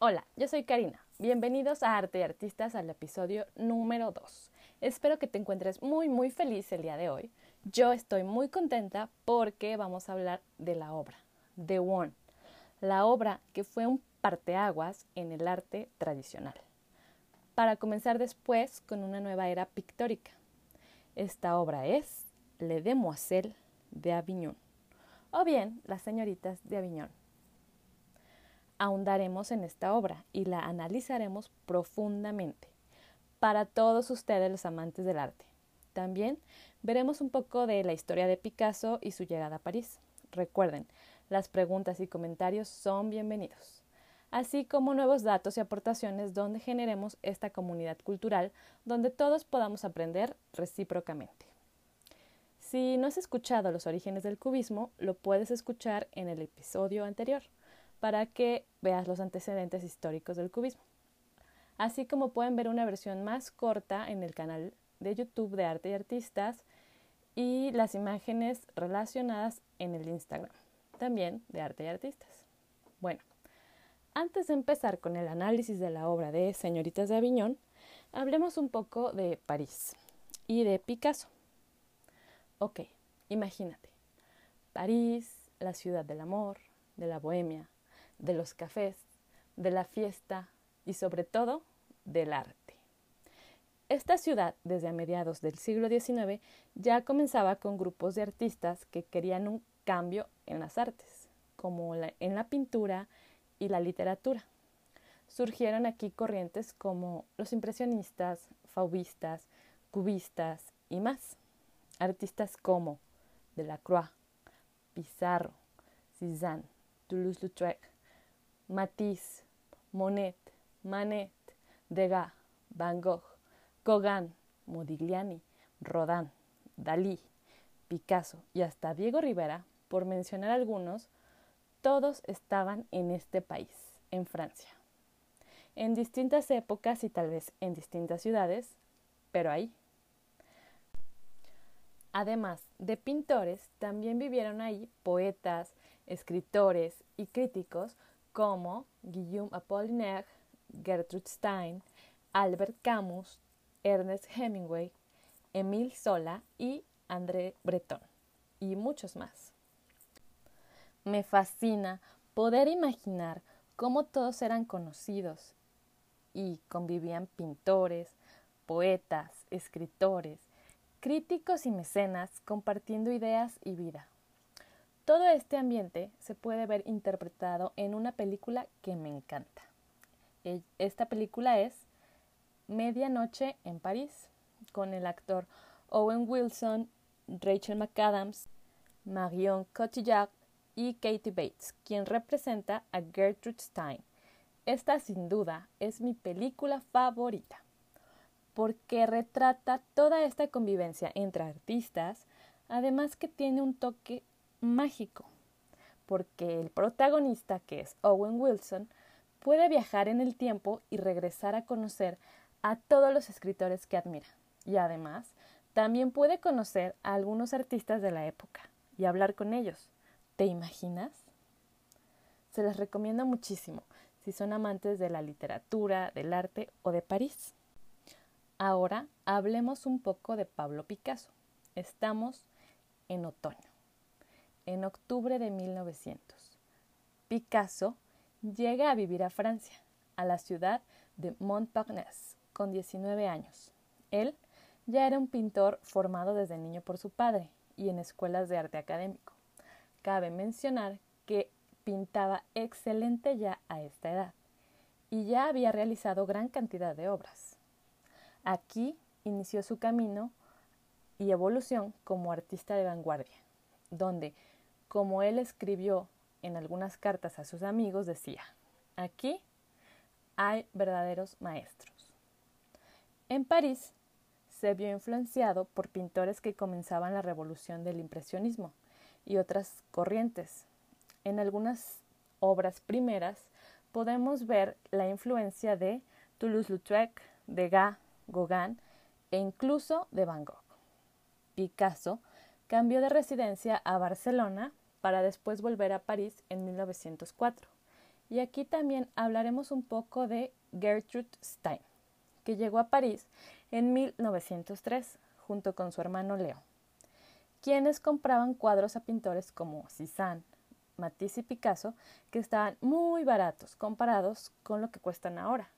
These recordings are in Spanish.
Hola, yo soy Karina. Bienvenidos a Arte y Artistas al episodio número 2. Espero que te encuentres muy muy feliz el día de hoy. Yo estoy muy contenta porque vamos a hablar de la obra, The One, la obra que fue un parteaguas en el arte tradicional. Para comenzar después con una nueva era pictórica. Esta obra es Le Demoiselle de Avignon, o bien Las señoritas de Avignon ahondaremos en esta obra y la analizaremos profundamente para todos ustedes los amantes del arte. También veremos un poco de la historia de Picasso y su llegada a París. Recuerden, las preguntas y comentarios son bienvenidos, así como nuevos datos y aportaciones donde generemos esta comunidad cultural donde todos podamos aprender recíprocamente. Si no has escuchado los orígenes del cubismo, lo puedes escuchar en el episodio anterior para que veas los antecedentes históricos del cubismo. Así como pueden ver una versión más corta en el canal de YouTube de Arte y Artistas y las imágenes relacionadas en el Instagram, también de Arte y Artistas. Bueno, antes de empezar con el análisis de la obra de Señoritas de Aviñón, hablemos un poco de París y de Picasso. Ok, imagínate. París, la ciudad del amor, de la bohemia, de los cafés, de la fiesta y sobre todo del arte. Esta ciudad, desde a mediados del siglo XIX, ya comenzaba con grupos de artistas que querían un cambio en las artes, como en la pintura y la literatura. Surgieron aquí corrientes como los impresionistas, fauvistas, cubistas y más. Artistas como Delacroix, Pizarro, Cézanne, Toulouse-Lautrec, Matisse, Monet, Manet, Degas, Van Gogh, Gauguin, Modigliani, Rodin, Dalí, Picasso y hasta Diego Rivera, por mencionar algunos, todos estaban en este país, en Francia. En distintas épocas y tal vez en distintas ciudades, pero ahí. Además de pintores, también vivieron ahí poetas, escritores y críticos como Guillaume Apollinaire, Gertrude Stein, Albert Camus, Ernest Hemingway, Emile Sola y André Breton, y muchos más. Me fascina poder imaginar cómo todos eran conocidos y convivían pintores, poetas, escritores, críticos y mecenas compartiendo ideas y vida. Todo este ambiente se puede ver interpretado en una película que me encanta. E, esta película es Medianoche en París, con el actor Owen Wilson, Rachel McAdams, Marion Cotillard y Katie Bates, quien representa a Gertrude Stein. Esta sin duda es mi película favorita, porque retrata toda esta convivencia entre artistas, además que tiene un toque mágico, porque el protagonista, que es Owen Wilson, puede viajar en el tiempo y regresar a conocer a todos los escritores que admira. Y además, también puede conocer a algunos artistas de la época y hablar con ellos. ¿Te imaginas? Se les recomiendo muchísimo si son amantes de la literatura, del arte o de París. Ahora hablemos un poco de Pablo Picasso. Estamos en otoño en octubre de 1900. Picasso llega a vivir a Francia, a la ciudad de Montparnasse, con 19 años. Él ya era un pintor formado desde niño por su padre y en escuelas de arte académico. Cabe mencionar que pintaba excelente ya a esta edad y ya había realizado gran cantidad de obras. Aquí inició su camino y evolución como artista de vanguardia, donde como él escribió en algunas cartas a sus amigos, decía, aquí hay verdaderos maestros. En París se vio influenciado por pintores que comenzaban la revolución del impresionismo y otras corrientes. En algunas obras primeras podemos ver la influencia de Toulouse-Lautrec, Degas, Gauguin e incluso de Van Gogh. Picasso cambió de residencia a Barcelona para después volver a París en 1904 Y aquí también hablaremos un poco de Gertrude Stein, que llegó a París en 1903 junto con su hermano Leo, quienes compraban cuadros a pintores como Cézanne, Matisse y Picasso, que estaban muy baratos comparados con lo que cuestan ahora.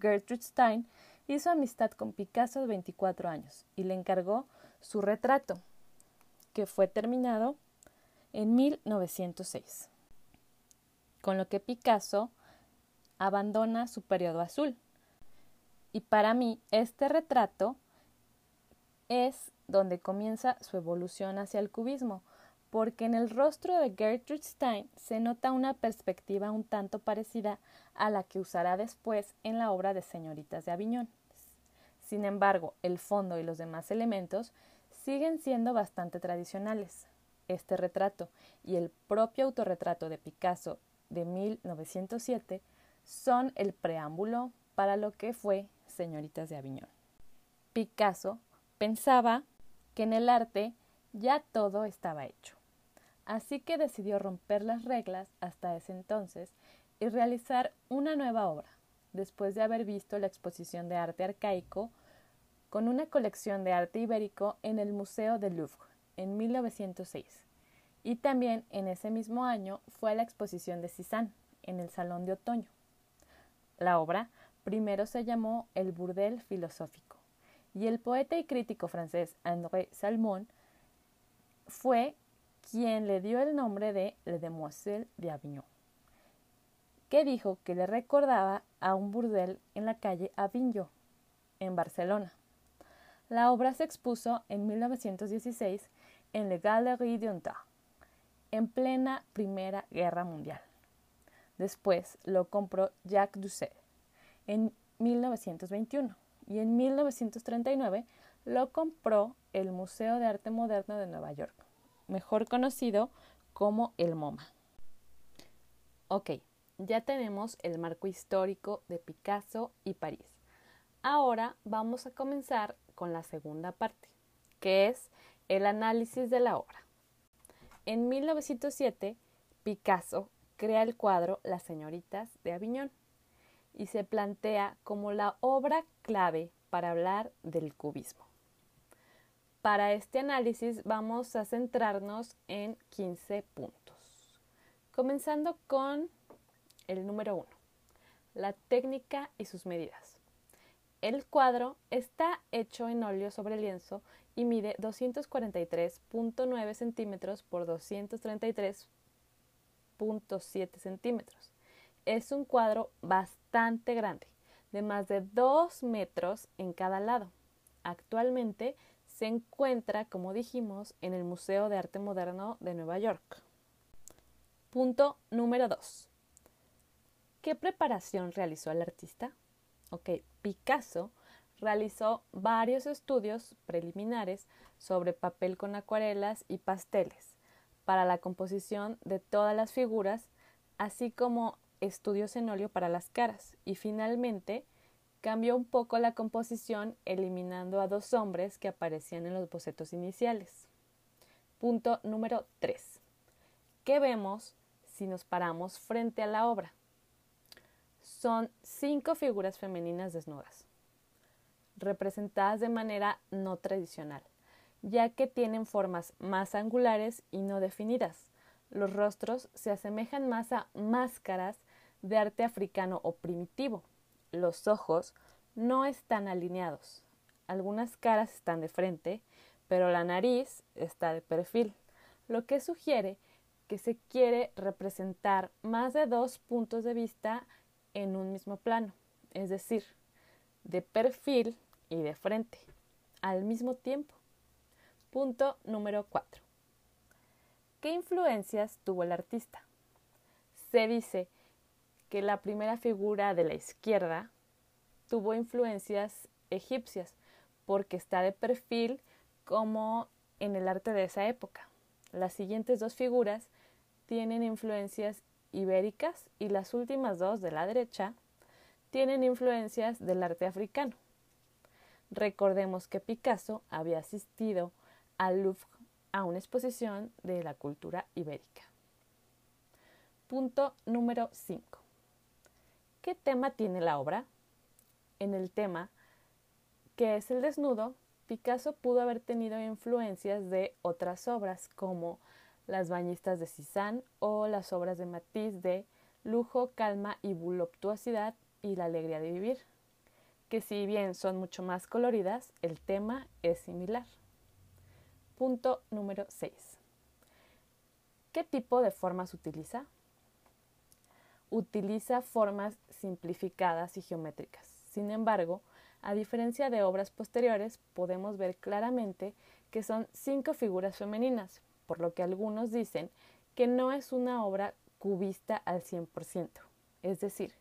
Gertrude Stein hizo amistad con Picasso de 24 años y le encargó su retrato, que fue terminado en 1906, con lo que Picasso abandona su periodo azul. Y para mí este retrato es donde comienza su evolución hacia el cubismo, porque en el rostro de Gertrude Stein se nota una perspectiva un tanto parecida a la que usará después en la obra de Señoritas de Aviñón. Sin embargo, el fondo y los demás elementos siguen siendo bastante tradicionales. Este retrato y el propio autorretrato de Picasso de 1907 son el preámbulo para lo que fue Señoritas de Aviñón. Picasso pensaba que en el arte ya todo estaba hecho. Así que decidió romper las reglas hasta ese entonces y realizar una nueva obra, después de haber visto la exposición de arte arcaico con una colección de arte ibérico en el Museo del Louvre en 1906. Y también en ese mismo año fue a la exposición de Cézanne en el Salón de Otoño. La obra primero se llamó El Burdel Filosófico y el poeta y crítico francés André Salmon fue quien le dio el nombre de Le Demoiselle de Avignon, que dijo que le recordaba a un burdel en la calle Avignon, en Barcelona. La obra se expuso en 1916 en Le Galerie d'Ontat, en plena Primera Guerra Mundial. Después lo compró Jacques Doucet en 1921 y en 1939 lo compró el Museo de Arte Moderno de Nueva York, mejor conocido como el MoMA. Ok, ya tenemos el marco histórico de Picasso y París. Ahora vamos a comenzar con la segunda parte, que es el análisis de la obra. En 1907, Picasso crea el cuadro Las señoritas de Aviñón y se plantea como la obra clave para hablar del cubismo. Para este análisis vamos a centrarnos en 15 puntos, comenzando con el número 1, la técnica y sus medidas. El cuadro está hecho en óleo sobre lienzo y mide 243.9 centímetros por 233.7 centímetros. Es un cuadro bastante grande, de más de 2 metros en cada lado. Actualmente se encuentra, como dijimos, en el Museo de Arte Moderno de Nueva York. Punto número 2. ¿Qué preparación realizó el artista? Ok, Picasso realizó varios estudios preliminares sobre papel con acuarelas y pasteles para la composición de todas las figuras, así como estudios en óleo para las caras y finalmente cambió un poco la composición eliminando a dos hombres que aparecían en los bocetos iniciales. Punto número 3. ¿Qué vemos si nos paramos frente a la obra? Son cinco figuras femeninas desnudas, representadas de manera no tradicional, ya que tienen formas más angulares y no definidas. Los rostros se asemejan más a máscaras de arte africano o primitivo. Los ojos no están alineados. Algunas caras están de frente, pero la nariz está de perfil, lo que sugiere que se quiere representar más de dos puntos de vista en un mismo plano, es decir, de perfil y de frente, al mismo tiempo. Punto número 4. ¿Qué influencias tuvo el artista? Se dice que la primera figura de la izquierda tuvo influencias egipcias porque está de perfil como en el arte de esa época. Las siguientes dos figuras tienen influencias ibéricas y las últimas dos de la derecha tienen influencias del arte africano. Recordemos que Picasso había asistido al Louvre a una exposición de la cultura ibérica. Punto número 5. ¿Qué tema tiene la obra? En el tema, que es el desnudo, Picasso pudo haber tenido influencias de otras obras como Las bañistas de Cézanne o las obras de Matisse de Lujo, calma y voluptuosidad y la alegría de vivir, que si bien son mucho más coloridas, el tema es similar. Punto número 6. ¿Qué tipo de formas utiliza? Utiliza formas simplificadas y geométricas. Sin embargo, a diferencia de obras posteriores, podemos ver claramente que son cinco figuras femeninas, por lo que algunos dicen que no es una obra cubista al 100%. Es decir,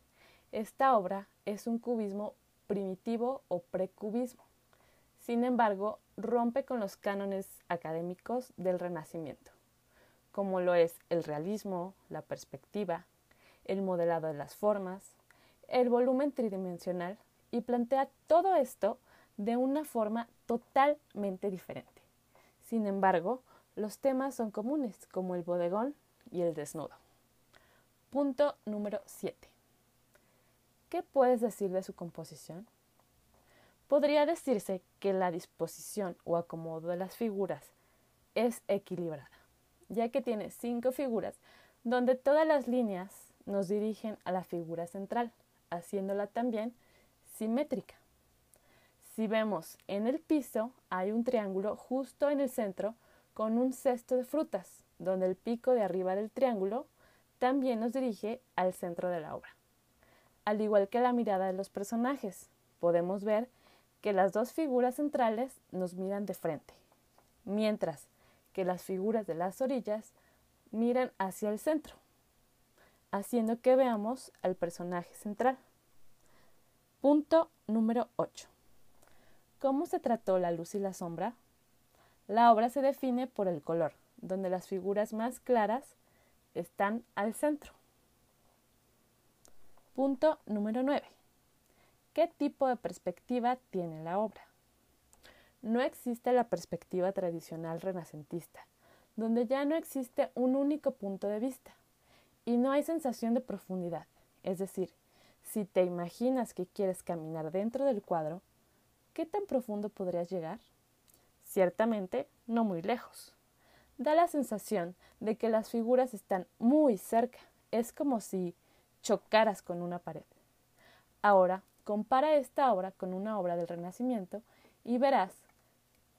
esta obra es un cubismo primitivo o precubismo. Sin embargo, rompe con los cánones académicos del Renacimiento, como lo es el realismo, la perspectiva, el modelado de las formas, el volumen tridimensional y plantea todo esto de una forma totalmente diferente. Sin embargo, los temas son comunes, como el bodegón y el desnudo. Punto número 7. ¿Qué puedes decir de su composición? Podría decirse que la disposición o acomodo de las figuras es equilibrada, ya que tiene cinco figuras donde todas las líneas nos dirigen a la figura central, haciéndola también simétrica. Si vemos en el piso, hay un triángulo justo en el centro con un cesto de frutas, donde el pico de arriba del triángulo también nos dirige al centro de la obra. Al igual que la mirada de los personajes, podemos ver que las dos figuras centrales nos miran de frente, mientras que las figuras de las orillas miran hacia el centro, haciendo que veamos al personaje central. Punto número 8. ¿Cómo se trató la luz y la sombra? La obra se define por el color, donde las figuras más claras están al centro. Punto número 9. ¿Qué tipo de perspectiva tiene la obra? No existe la perspectiva tradicional renacentista, donde ya no existe un único punto de vista y no hay sensación de profundidad, es decir, si te imaginas que quieres caminar dentro del cuadro, ¿qué tan profundo podrías llegar? Ciertamente, no muy lejos. Da la sensación de que las figuras están muy cerca. Es como si chocaras con una pared. Ahora, compara esta obra con una obra del Renacimiento y verás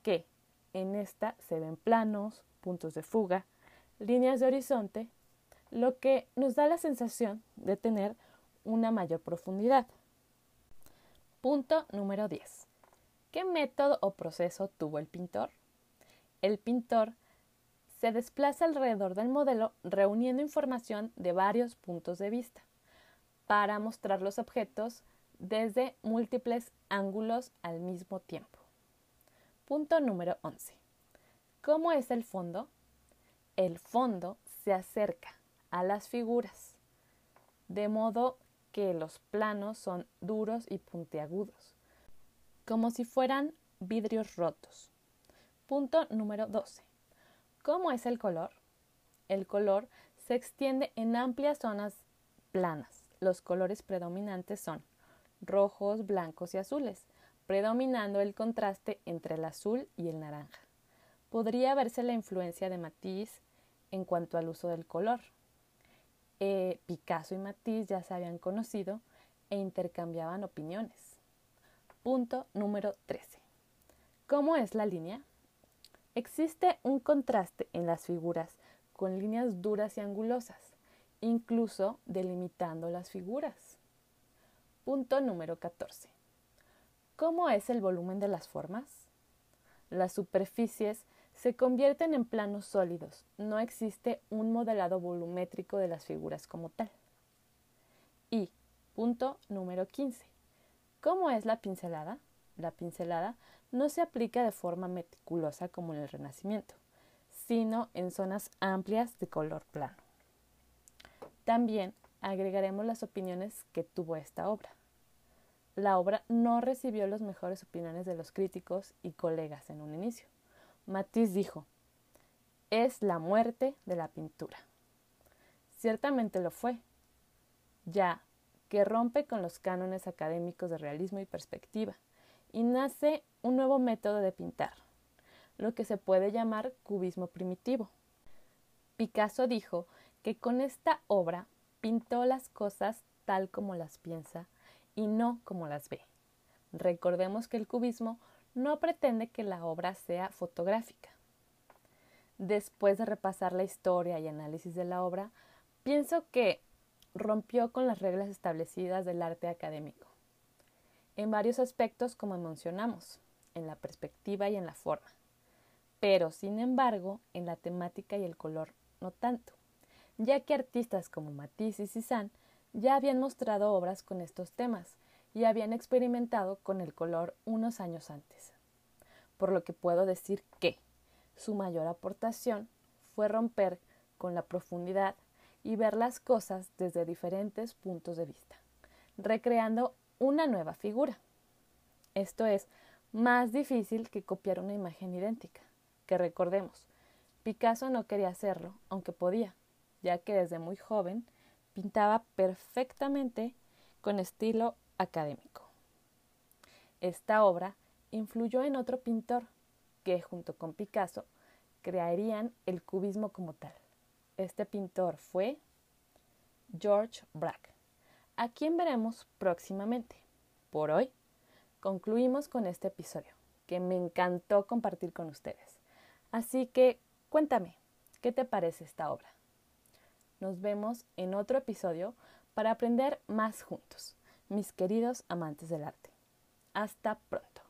que en esta se ven planos, puntos de fuga, líneas de horizonte, lo que nos da la sensación de tener una mayor profundidad. Punto número 10. ¿Qué método o proceso tuvo el pintor? El pintor se desplaza alrededor del modelo reuniendo información de varios puntos de vista para mostrar los objetos desde múltiples ángulos al mismo tiempo. Punto número 11. ¿Cómo es el fondo? El fondo se acerca a las figuras, de modo que los planos son duros y puntiagudos, como si fueran vidrios rotos. Punto número 12. ¿Cómo es el color? El color se extiende en amplias zonas planas. Los colores predominantes son rojos, blancos y azules, predominando el contraste entre el azul y el naranja. Podría verse la influencia de Matisse en cuanto al uso del color, eh, Picasso y Matisse ya se habían conocido e intercambiaban opiniones. Punto número 13. ¿Cómo es la línea? Existe un contraste en las figuras con líneas duras y angulosas, incluso delimitando las figuras. Punto número 14. ¿Cómo es el volumen de las formas? Las superficies se convierten en planos sólidos. No existe un modelado volumétrico de las figuras como tal. Y punto número 15. ¿Cómo es la pincelada? La pincelada no se aplica de forma meticulosa como en el Renacimiento, sino en zonas amplias de color plano. También agregaremos las opiniones que tuvo esta obra. La obra no recibió las mejores opiniones de los críticos y colegas en un inicio Matisse dijo, es la muerte de la pintura. ciertamente lo fue, ya que rompe con los cánones académicos de realismo y perspectiva, y nace un nuevo método de pintar, lo que se puede llamar cubismo primitivo. Picasso dijo que con esta obra pintó las cosas tal como las piensa y no como las ve. Recordemos que el cubismo no pretende que la obra sea fotográfica. Después de repasar la historia y análisis de la obra, pienso que rompió con las reglas establecidas del arte académico, en varios aspectos como mencionamos, en la perspectiva y en la forma, pero sin embargo en la temática y el color no tanto, ya que artistas como Matisse y Cézanne ya habían mostrado obras con estos temas y habían experimentado con el color unos años antes. Por lo que puedo decir que su mayor aportación fue romper con la profundidad y ver las cosas desde diferentes puntos de vista, recreando una nueva figura. Esto es más difícil que copiar una imagen idéntica, que recordemos, Picasso no quería hacerlo, aunque podía, ya que desde muy joven pintaba perfectamente con estilo académico. Esta obra influyó en otro pintor que, junto con Picasso, crearían el cubismo como tal. Este pintor fue George Braque, a quien veremos próximamente. Por hoy, concluimos con este episodio, que me encantó compartir con ustedes. Así que cuéntame, ¿qué te parece esta obra? Nos vemos en otro episodio para aprender más juntos, mis queridos amantes del arte. Hasta pronto.